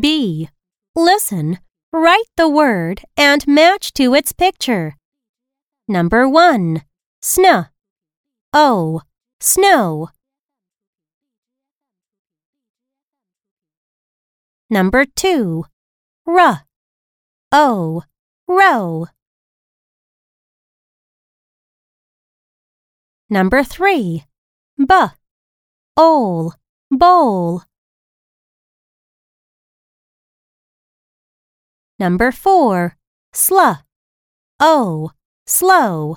B. Listen, write the word and match to its picture. Number 1. Sn. O. Snow. Number 2. R. O. Row. Number 3. B. Ol. Bowl. Number 4. Sl. O. Slow.